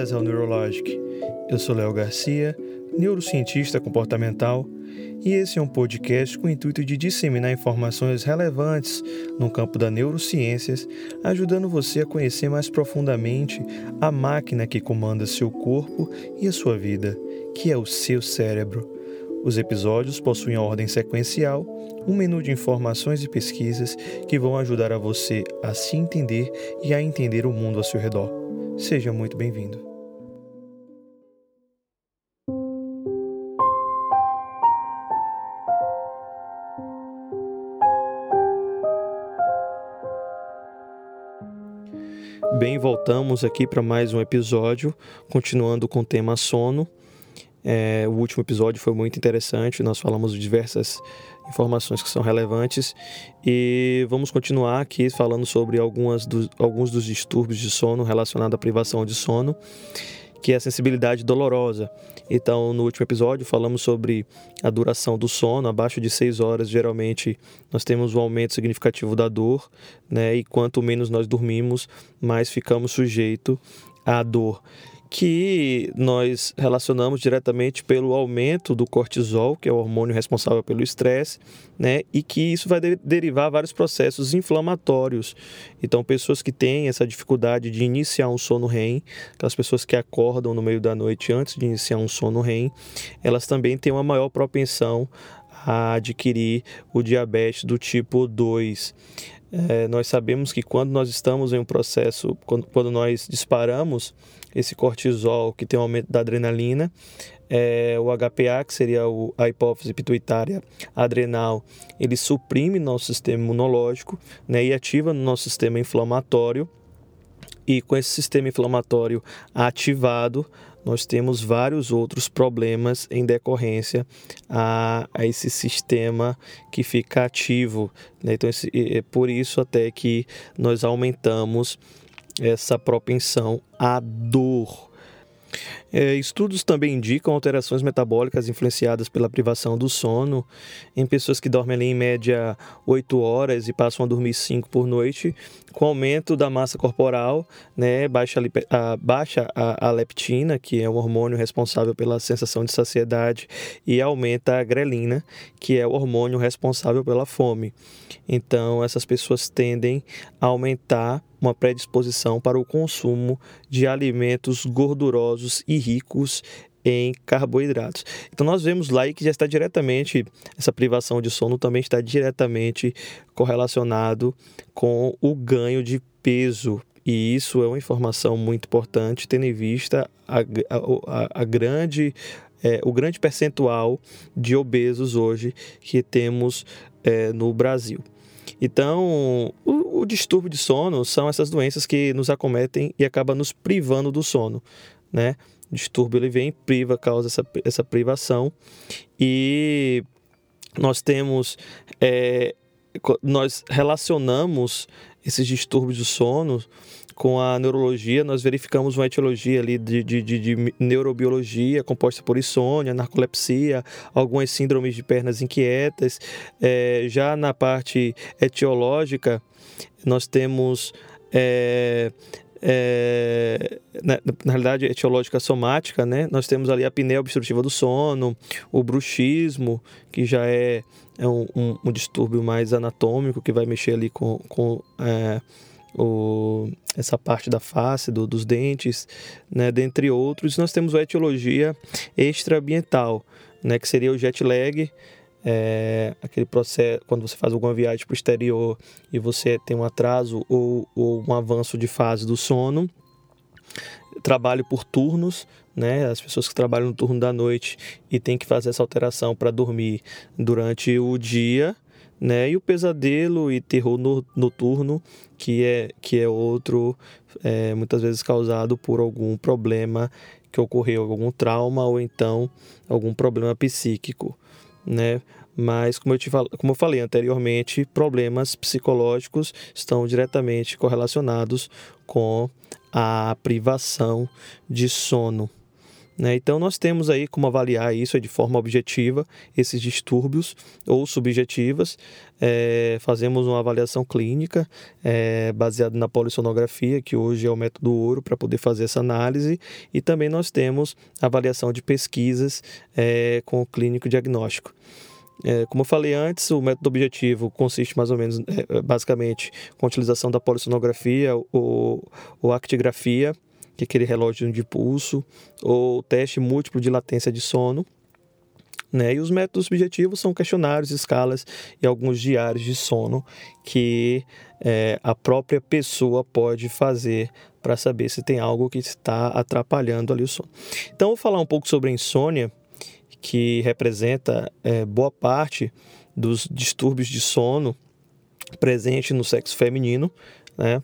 Bem-vindas ao Neurologic. Eu sou Léo Garcia, neurocientista comportamental, e esse é um podcast com o intuito de disseminar informações relevantes no campo da neurociências, ajudando você a conhecer mais profundamente a máquina que comanda seu corpo e a sua vida, que é o seu cérebro. Os episódios possuem ordem sequencial, um menu de informações e pesquisas que vão ajudar a você a se entender e a entender o mundo ao seu redor. Seja muito bem-vindo. Bem, voltamos aqui para mais um episódio, continuando com o tema sono. É, o último episódio foi muito interessante, nós falamos de diversas informações que são relevantes e vamos continuar aqui falando sobre algumas do, alguns dos distúrbios de sono relacionados à privação de sono, que é a sensibilidade dolorosa. Então, no último episódio, falamos sobre a duração do sono, abaixo de 6 horas, geralmente nós temos um aumento significativo da dor, né? e quanto menos nós dormimos, mais ficamos sujeitos à dor que nós relacionamos diretamente pelo aumento do cortisol, que é o hormônio responsável pelo estresse, né? E que isso vai de derivar vários processos inflamatórios. Então, pessoas que têm essa dificuldade de iniciar um sono REM, aquelas pessoas que acordam no meio da noite antes de iniciar um sono REM, elas também têm uma maior propensão a adquirir o diabetes do tipo 2. É, nós sabemos que quando nós estamos em um processo, quando, quando nós disparamos esse cortisol que tem um aumento da adrenalina, é, o HPA, que seria o, a hipófise pituitária adrenal, ele suprime nosso sistema imunológico né, e ativa no nosso sistema inflamatório. E com esse sistema inflamatório ativado, nós temos vários outros problemas em decorrência a, a esse sistema que fica ativo. Né? Então, esse, é por isso até que nós aumentamos essa propensão à dor. É, estudos também indicam alterações metabólicas influenciadas pela privação do sono em pessoas que dormem ali em média 8 horas e passam a dormir 5 por noite, com aumento da massa corporal, né, baixa, a, baixa a, a leptina, que é um hormônio responsável pela sensação de saciedade, e aumenta a grelina, que é o hormônio responsável pela fome. Então, essas pessoas tendem a aumentar uma predisposição para o consumo de alimentos gordurosos e ricos em carboidratos. Então nós vemos lá que já está diretamente essa privação de sono também está diretamente correlacionado com o ganho de peso. E isso é uma informação muito importante, tendo em vista a, a, a grande, é, o grande percentual de obesos hoje que temos é, no Brasil. Então, o, o, distúrbio de sono são essas doenças que nos acometem e acabam nos privando do sono, né? Distúrbio ele vem, priva, causa essa, essa privação e nós temos, é, nós relacionamos esses distúrbios do sono com a neurologia, nós verificamos uma etiologia ali de, de, de, de, neurobiologia composta por insônia, narcolepsia, algumas síndromes de pernas inquietas. É, já na parte etiológica, nós temos é, é, na, na, realidade etiológica somática, né? Nós temos ali a apneia obstrutiva do sono, o bruxismo, que já é, é um, um, um, distúrbio mais anatômico, que vai mexer ali com, com é, o, essa parte da face, do, dos dentes, né, dentre outros. Nós temos a etiologia extraambiental, né, que seria o jet lag, é, aquele processo quando você faz alguma viagem para o exterior e você tem um atraso ou, ou um avanço de fase do sono. Trabalho por turnos, né? As pessoas que trabalham no turno da noite e tem que fazer essa alteração para dormir durante o dia né? E o pesadelo e terror noturno, que é, que é outro, é, muitas vezes causado por algum problema que ocorreu, algum trauma ou então algum problema psíquico, né? Mas, como eu, te, como eu falei anteriormente, problemas psicológicos estão diretamente correlacionados com a privação de sono. Né? Então, nós temos aí como avaliar isso de forma objetiva, esses distúrbios ou subjetivas. É, fazemos uma avaliação clínica é, baseada na polissonografia, que hoje é o método ouro para poder fazer essa análise, e também nós temos avaliação de pesquisas é, com o clínico diagnóstico. É, como eu falei antes, o método objetivo consiste mais ou menos, é, basicamente, com a utilização da polissonografia ou, ou actigrafia, que aquele relógio de pulso, ou teste múltiplo de latência de sono. Né? E os métodos subjetivos são questionários, escalas e alguns diários de sono que é, a própria pessoa pode fazer para saber se tem algo que está atrapalhando ali o sono. Então, vou falar um pouco sobre a insônia, que representa é, boa parte dos distúrbios de sono presente no sexo feminino, né?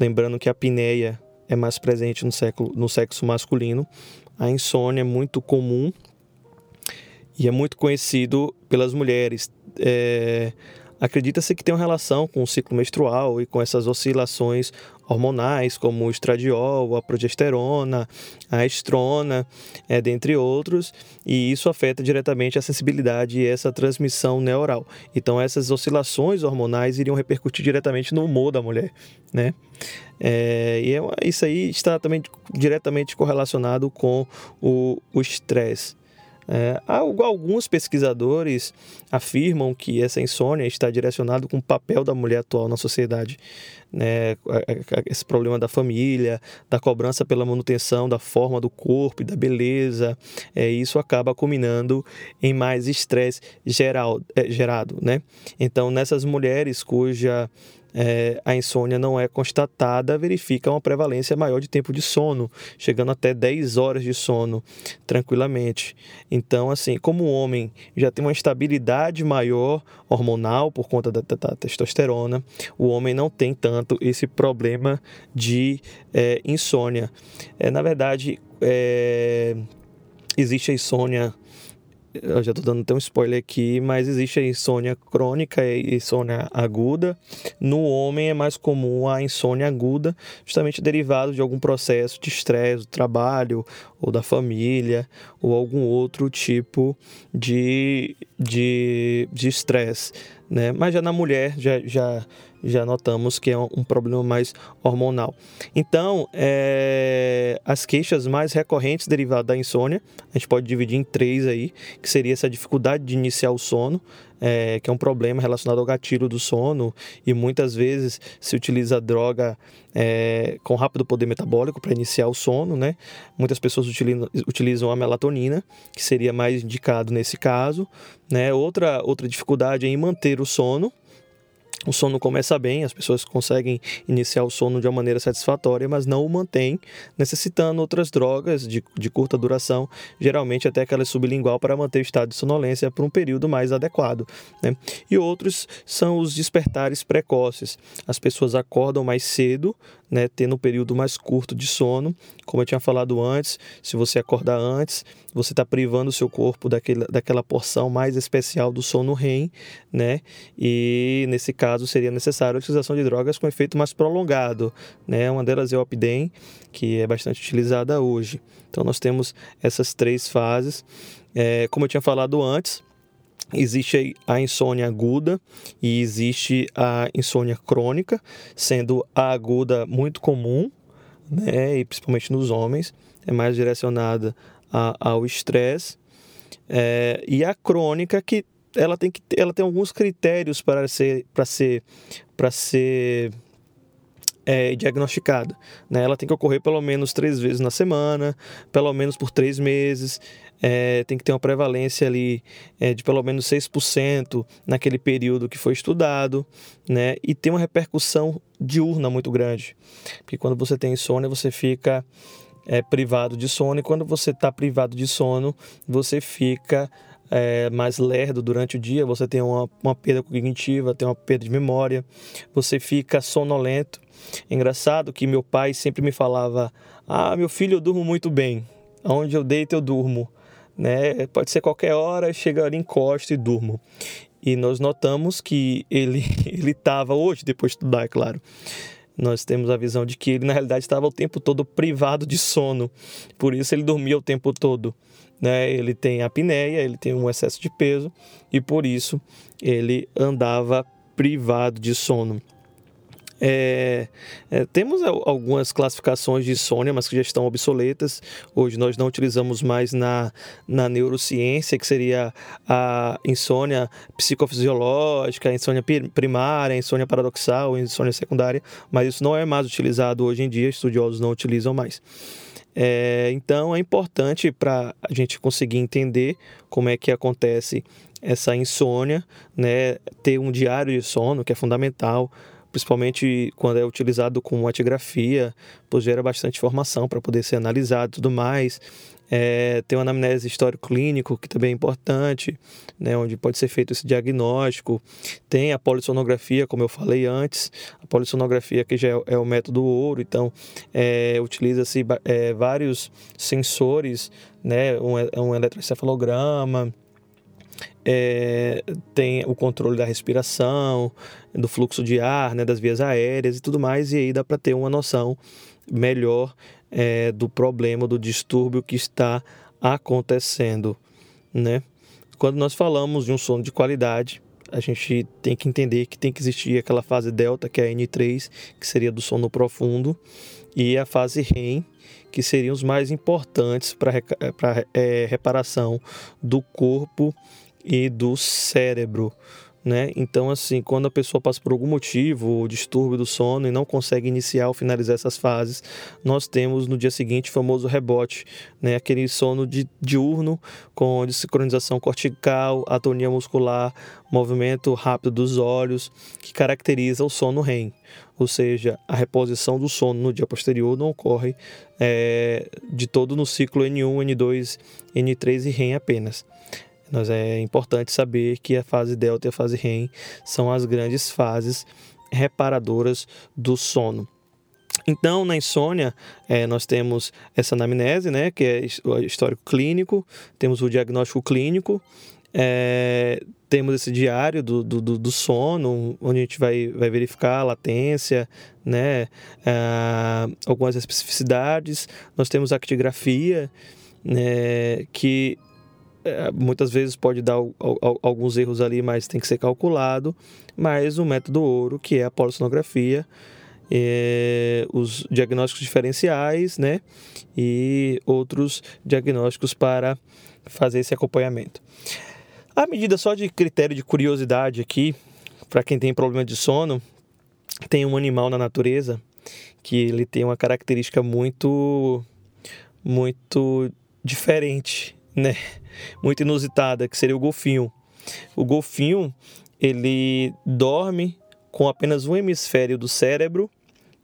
Lembrando que a apneia é mais presente no, século, no sexo masculino. A insônia é muito comum e é muito conhecido pelas mulheres. É, Acredita-se que tem uma relação com o ciclo menstrual e com essas oscilações hormonais, como o estradiol, a progesterona, a estrona, é, dentre outros, e isso afeta diretamente a sensibilidade e essa transmissão neural. Então, essas oscilações hormonais iriam repercutir diretamente no humor da mulher, né? É, e é, isso aí está também diretamente correlacionado com o estresse. É, alguns pesquisadores afirmam que essa insônia está direcionada com o papel da mulher atual na sociedade. Né? Esse problema da família, da cobrança pela manutenção da forma do corpo e da beleza, é, isso acaba culminando em mais estresse geral, é, gerado. Né? Então, nessas mulheres cuja é, a insônia não é constatada, verifica uma prevalência maior de tempo de sono, chegando até 10 horas de sono tranquilamente. Então, assim, como o homem já tem uma estabilidade maior hormonal por conta da, da, da testosterona, o homem não tem tanto esse problema de é, insônia. É, na verdade, é, existe a insônia eu já estou dando até um spoiler aqui, mas existe a insônia crônica e insônia aguda. No homem é mais comum a insônia aguda, justamente derivado de algum processo de estresse do trabalho ou da família ou algum outro tipo de de estresse, né? Mas já na mulher já, já já notamos que é um problema mais hormonal. Então, é, as queixas mais recorrentes derivadas da insônia, a gente pode dividir em três aí, que seria essa dificuldade de iniciar o sono, é, que é um problema relacionado ao gatilho do sono e muitas vezes se utiliza droga é, com rápido poder metabólico para iniciar o sono, né? Muitas pessoas utilizam, a melatonina, que seria mais indicado nesse caso, né? Outra, outra dificuldade é em manter o sono, o sono começa bem, as pessoas conseguem iniciar o sono de uma maneira satisfatória, mas não o mantém, necessitando outras drogas de, de curta duração, geralmente até aquela sublingual, para manter o estado de sonolência por um período mais adequado. Né? E outros são os despertares precoces. As pessoas acordam mais cedo, né, tendo um período mais curto de sono. Como eu tinha falado antes, se você acordar antes, você está privando o seu corpo daquele, daquela porção mais especial do sono REM, né? E nesse caso seria necessário a utilização de drogas com efeito mais prolongado, né? Uma delas é o Opidem, que é bastante utilizada hoje. Então nós temos essas três fases. É, como eu tinha falado antes, Existe a insônia aguda e existe a insônia crônica, sendo a aguda muito comum, né, e principalmente nos homens, é mais direcionada a, ao estresse, é, e a crônica que ela tem que ela tem alguns critérios para ser para ser para ser é, diagnosticada. Né? Ela tem que ocorrer pelo menos três vezes na semana, pelo menos por três meses. É, tem que ter uma prevalência ali é, de pelo menos 6% naquele período que foi estudado, né? E tem uma repercussão diurna muito grande. Porque quando você tem insônia, você fica é, privado de sono, e quando você está privado de sono, você fica é, mais lerdo durante o dia, você tem uma, uma perda cognitiva, tem uma perda de memória, você fica sonolento. engraçado que meu pai sempre me falava: Ah, meu filho, eu durmo muito bem. Onde eu deito, eu durmo. Né? Pode ser qualquer hora, chega ali, encosto e durmo. E nós notamos que ele ele estava hoje, depois de estudar, é claro, nós temos a visão de que ele, na realidade, estava o tempo todo privado de sono, por isso ele dormia o tempo todo. Né? Ele tem apneia, ele tem um excesso de peso e por isso ele andava privado de sono. É, é, temos algumas classificações de insônia, mas que já estão obsoletas. Hoje nós não utilizamos mais na, na neurociência, que seria a insônia psicofisiológica, a insônia primária, a insônia paradoxal, a insônia secundária, mas isso não é mais utilizado hoje em dia, estudiosos não utilizam mais. É, então é importante para a gente conseguir entender como é que acontece essa insônia, né? ter um diário de sono, que é fundamental principalmente quando é utilizado com atigrafia, pois gera bastante informação para poder ser analisado e tudo mais. É, tem uma anamnese histórico-clínico, que também é importante, né, onde pode ser feito esse diagnóstico. Tem a polissonografia, como eu falei antes, a polissonografia que já é, é o método ouro, então é, utiliza-se é, vários sensores, né, um, um eletroencefalograma, é, tem o controle da respiração, do fluxo de ar, né, das vias aéreas e tudo mais, e aí dá para ter uma noção melhor é, do problema, do distúrbio que está acontecendo. Né? Quando nós falamos de um sono de qualidade, a gente tem que entender que tem que existir aquela fase delta, que é a N3, que seria do sono profundo, e a fase REM, que seriam os mais importantes para é, reparação do corpo e do cérebro. Né? Então, assim, quando a pessoa passa por algum motivo, distúrbio do sono e não consegue iniciar ou finalizar essas fases, nós temos no dia seguinte o famoso rebote, né? Aquele sono di diurno com desincronização cortical, atonia muscular, movimento rápido dos olhos, que caracteriza o sono REM. Ou seja, a reposição do sono no dia posterior não ocorre é, de todo no ciclo N1, N2, N3 e REM apenas. Mas é importante saber que a fase delta e a fase REM são as grandes fases reparadoras do sono. Então, na insônia, é, nós temos essa anamnese, né, que é o histórico clínico, temos o diagnóstico clínico, é, temos esse diário do, do, do, sono, onde a gente vai, vai verificar a latência, né, é, algumas especificidades. Nós temos a actigrafia, né, que é, muitas vezes pode dar alguns erros ali, mas tem que ser calculado. Mas o método ouro, que é a polissonografia, é, os diagnósticos diferenciais, né? E outros diagnósticos para fazer esse acompanhamento. A medida só de critério de curiosidade aqui, para quem tem problema de sono, tem um animal na natureza que ele tem uma característica muito muito diferente né, muito inusitada, que seria o golfinho. O golfinho, ele dorme com apenas um hemisfério do cérebro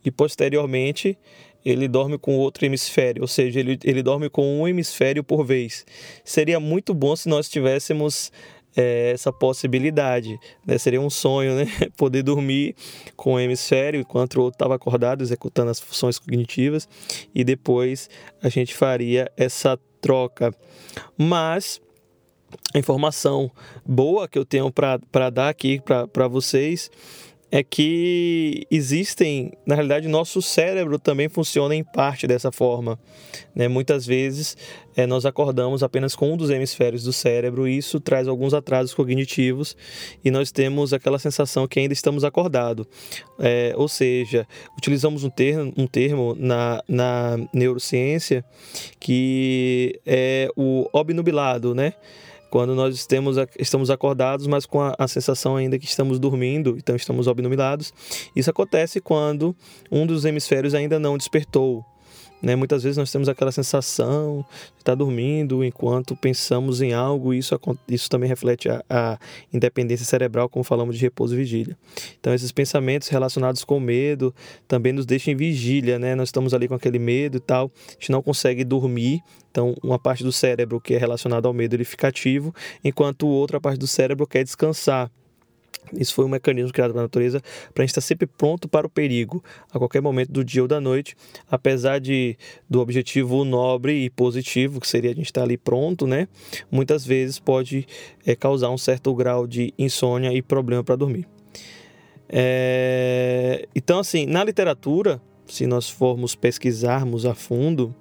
e posteriormente ele dorme com outro hemisfério, ou seja, ele, ele dorme com um hemisfério por vez. Seria muito bom se nós tivéssemos é, essa possibilidade, né? seria um sonho, né? Poder dormir com um hemisfério enquanto o outro estava acordado, executando as funções cognitivas, e depois a gente faria essa troca. Mas a informação boa que eu tenho para dar aqui para vocês é que existem, na realidade, nosso cérebro também funciona em parte dessa forma. Né? Muitas vezes é, nós acordamos apenas com um dos hemisférios do cérebro e isso traz alguns atrasos cognitivos e nós temos aquela sensação que ainda estamos acordados. É, ou seja, utilizamos um termo, um termo na, na neurociência que é o obnubilado, né? Quando nós temos, estamos acordados, mas com a, a, sensação ainda que estamos dormindo, então estamos obnubilados. Isso acontece quando um dos hemisférios ainda não despertou. Né? Muitas vezes nós temos aquela sensação de estar dormindo enquanto pensamos em algo, e isso, isso também reflete a, a, independência cerebral, como falamos de repouso e vigília. Então, esses pensamentos relacionados com medo também nos deixam em vigília, né? Nós estamos ali com aquele medo e tal, a gente não consegue dormir, então uma parte do cérebro que é relacionada ao medo ele fica ativo, enquanto outra parte do cérebro quer descansar. Isso foi um mecanismo criado pela natureza para a gente estar sempre pronto para o perigo a qualquer momento do dia ou da noite, apesar de do objetivo nobre e positivo que seria a gente estar ali pronto, né? Muitas vezes pode é, causar um certo grau de insônia e problema para dormir. É... Então, assim, na literatura, se nós formos pesquisarmos a fundo,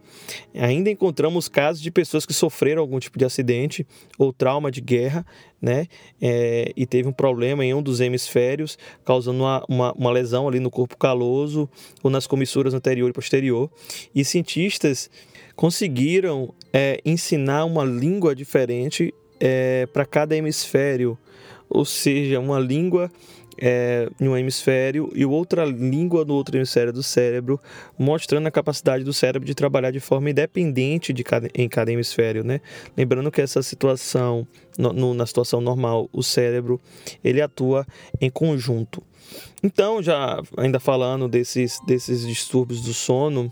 ainda encontramos casos de pessoas que sofreram algum tipo de acidente ou trauma de guerra, né? É, e teve um problema em um dos hemisférios, causando uma, uma, uma, lesão ali no corpo caloso ou nas comissuras anterior e posterior. E cientistas conseguiram é, ensinar uma língua diferente é, para cada hemisfério, ou seja, uma língua é, em um hemisfério e outra língua no outro hemisfério do cérebro, mostrando a capacidade do cérebro de trabalhar de forma independente de cada, em cada hemisfério, né? Lembrando que essa situação, no, no, na situação normal, o cérebro ele atua em conjunto. Então, já ainda falando desses, desses distúrbios do sono,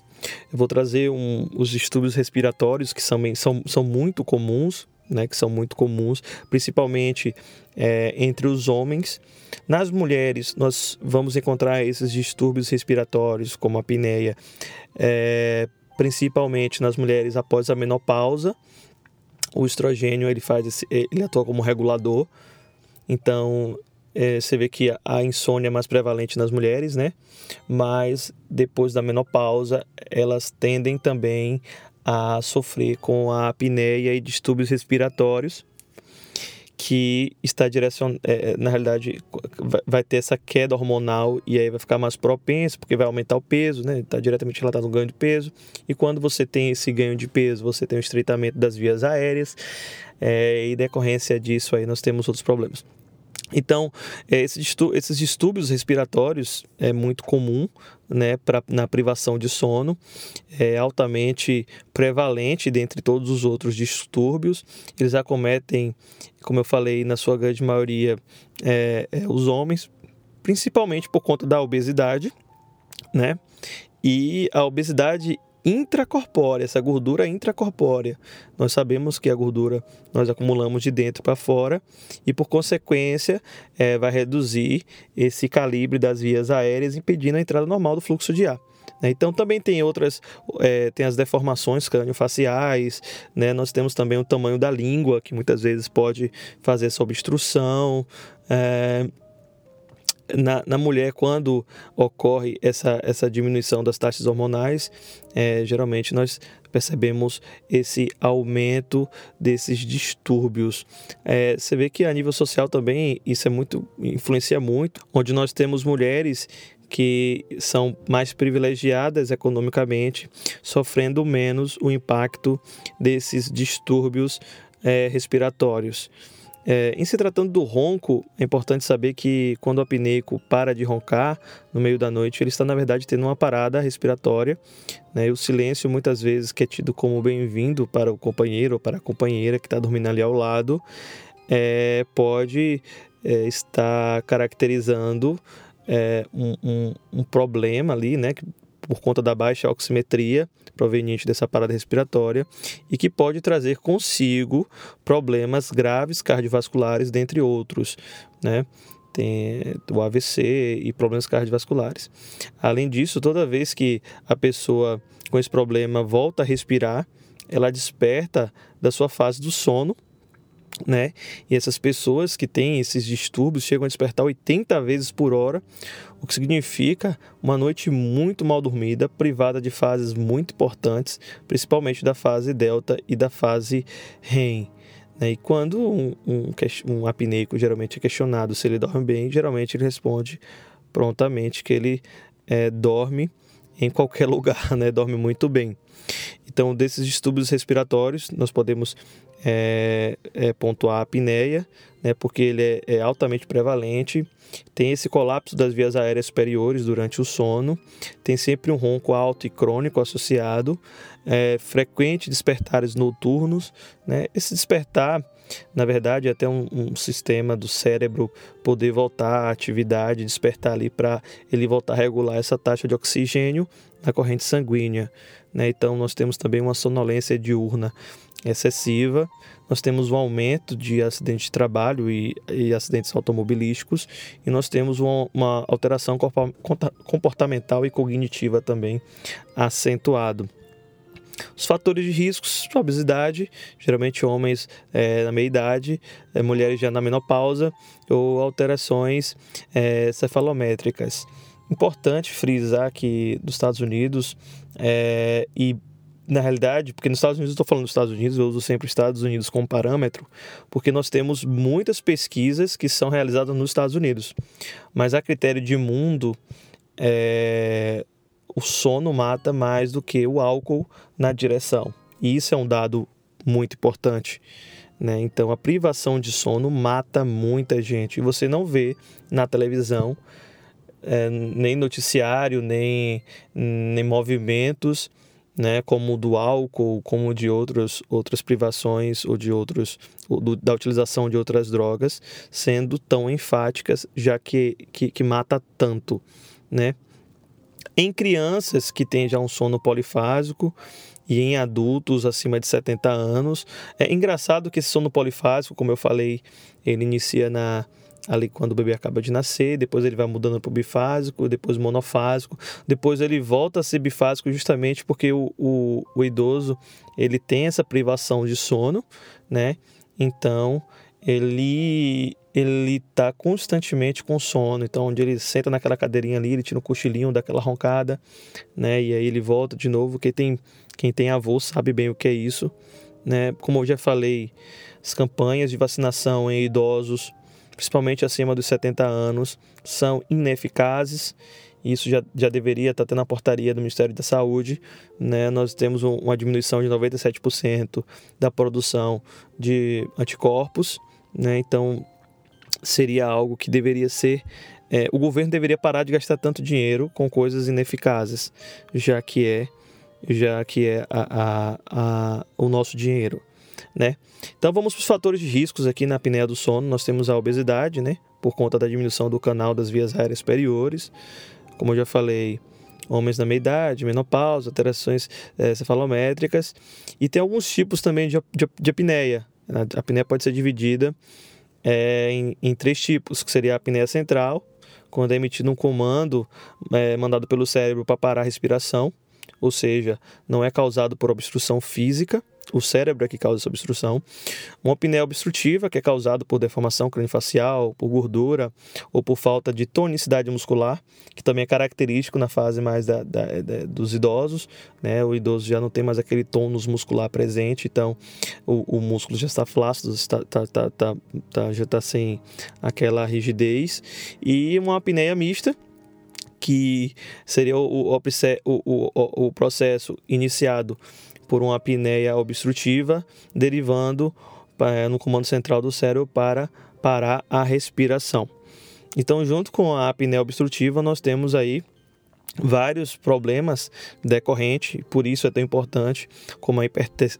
eu vou trazer um, os distúrbios respiratórios que são, são, são muito comuns, né, que são muito comuns, principalmente é, entre os homens. Nas mulheres, nós vamos encontrar esses distúrbios respiratórios, como a apneia, é, principalmente nas mulheres após a menopausa. O estrogênio ele faz esse, ele atua como regulador. Então, é, você vê que a insônia é mais prevalente nas mulheres, né? Mas depois da menopausa, elas tendem também a sofrer com a apneia e distúrbios respiratórios, que está direcionado, é, na realidade, vai ter essa queda hormonal e aí vai ficar mais propenso, porque vai aumentar o peso, né? Está diretamente relatado no ganho de peso. E quando você tem esse ganho de peso, você tem o estreitamento das vias aéreas, é, e decorrência disso aí nós temos outros problemas. Então, é, esses distúrbios respiratórios é muito comum né, pra, na privação de sono, é altamente prevalente dentre todos os outros distúrbios. Eles acometem, como eu falei, na sua grande maioria, é, é, os homens, principalmente por conta da obesidade, né? E a obesidade intracorpórea, essa gordura intracorpórea. Nós sabemos que a gordura nós acumulamos de dentro para fora e, por consequência, é, vai reduzir esse calibre das vias aéreas, impedindo a entrada normal do fluxo de ar. Né? Então também tem outras, é, tem as deformações craniofaciais, né? nós temos também o tamanho da língua, que muitas vezes pode fazer essa obstrução. É, na, na mulher, quando ocorre essa, essa diminuição das taxas hormonais, é, geralmente nós percebemos esse aumento desses distúrbios. É, você vê que a nível social também isso é muito influencia muito, onde nós temos mulheres que são mais privilegiadas economicamente, sofrendo menos o impacto desses distúrbios é, respiratórios. É, em se tratando do ronco, é importante saber que quando o apneico para de roncar no meio da noite, ele está na verdade tendo uma parada respiratória. Né? E o silêncio, muitas vezes, que é tido como bem-vindo para o companheiro ou para a companheira que está dormindo ali ao lado, é, pode é, estar caracterizando é, um, um, um, problema ali, né? Por conta da baixa oximetria proveniente dessa parada respiratória e que pode trazer consigo problemas graves cardiovasculares, dentre outros, né? Tem o AVC e problemas cardiovasculares. Além disso, toda vez que a pessoa com esse problema volta a respirar, ela desperta da sua fase do sono né? E essas pessoas que têm esses distúrbios chegam a despertar 80 vezes por hora, o que significa uma noite muito mal dormida, privada de fases muito importantes, principalmente da fase delta e da fase REM. Né? E quando um, um, um apneico geralmente é questionado se ele dorme bem, geralmente ele responde prontamente que ele é, dorme em qualquer lugar, né? dorme muito bem. Então, desses distúrbios respiratórios, nós podemos é, é, pontuar a apneia, né, porque ele é, é, altamente prevalente, tem esse colapso das vias aéreas superiores durante o sono, tem sempre um ronco alto e crônico associado, é, frequente despertares noturnos. Né, esse despertar, na verdade, é até um, um sistema do cérebro poder voltar à atividade, despertar ali para ele voltar a regular essa taxa de oxigênio na corrente sanguínea. Né? Então, nós temos também uma sonolência diurna excessiva, nós temos um aumento de acidentes de trabalho e, e acidentes automobilísticos, e nós temos uma, uma alteração comportamental e cognitiva também acentuado. Os fatores de riscos, obesidade, geralmente homens é, na meia-idade, é, mulheres já na menopausa ou alterações é, cefalométricas. Importante frisar que dos Estados Unidos é, e na realidade, porque nos Estados Unidos, eu estou falando dos Estados Unidos, eu uso sempre os Estados Unidos como parâmetro, porque nós temos muitas pesquisas que são realizadas nos Estados Unidos. Mas a critério de mundo, é, o sono mata mais do que o álcool na direção. E isso é um dado muito importante. Né? Então, a privação de sono mata muita gente. E você não vê na televisão, é, nem noticiário, nem, nem movimentos né, como do álcool, como de outros, outras privações ou de outros do, da utilização de outras drogas, sendo tão enfáticas, já que, que, que mata tanto, né? Em crianças que têm já um sono polifásico e em adultos acima de 70 anos, é engraçado que esse sono polifásico, como eu falei, ele inicia na ali quando o bebê acaba de nascer, depois ele vai mudando para o bifásico, depois monofásico, depois ele volta a ser bifásico justamente porque o, o, o idoso ele tem essa privação de sono, né? Então ele ele está constantemente com sono, então onde ele senta naquela cadeirinha ali, ele tira um cochilinho daquela roncada, né? E aí ele volta de novo. Quem tem quem tem avô sabe bem o que é isso, né? Como eu já falei, as campanhas de vacinação em idosos principalmente acima dos 70 anos, são ineficazes. Isso já, já deveria estar tendo a portaria do Ministério da Saúde. Né? Nós temos um, uma diminuição de 97% da produção de anticorpos. Né? Então, seria algo que deveria ser. É, o governo deveria parar de gastar tanto dinheiro com coisas ineficazes, já que é, já que é a, a, a, o nosso dinheiro né? Então vamos para os fatores de riscos aqui na apneia do sono. Nós temos a obesidade, né? Por conta da diminuição do canal das vias aéreas superiores. Como eu já falei, homens na meia-idade, menopausa, alterações é, cefalométricas. E tem alguns tipos também de, de, de apneia. A apneia pode ser dividida é, em, em, três tipos, que seria a apneia central, quando é emitido um comando é, mandado pelo cérebro para parar a respiração, ou seja, não é causado por obstrução física, o cérebro é que causa essa obstrução. Uma apneia obstrutiva, que é causada por deformação craniofacial, por gordura ou por falta de tonicidade muscular, que também é característico na fase mais da, da, da, dos idosos. Né? O idoso já não tem mais aquele tônus muscular presente, então o, o músculo já está flácido, está, tá, tá, tá, já está sem aquela rigidez. E uma apneia mista, que seria o, o, o, o processo iniciado por uma apneia obstrutiva, derivando é, no comando central do cérebro para parar a respiração. Então, junto com a apneia obstrutiva, nós temos aí vários problemas decorrentes, por isso é tão importante como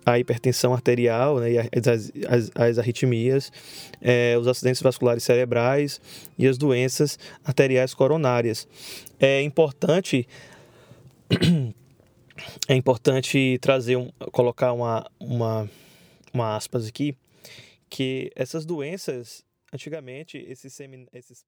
a hipertensão arterial né, e as, as, as arritmias, é, os acidentes vasculares cerebrais e as doenças arteriais coronárias. É importante é importante trazer um, colocar uma, uma, uma aspas aqui que essas doenças antigamente esses, semin, esses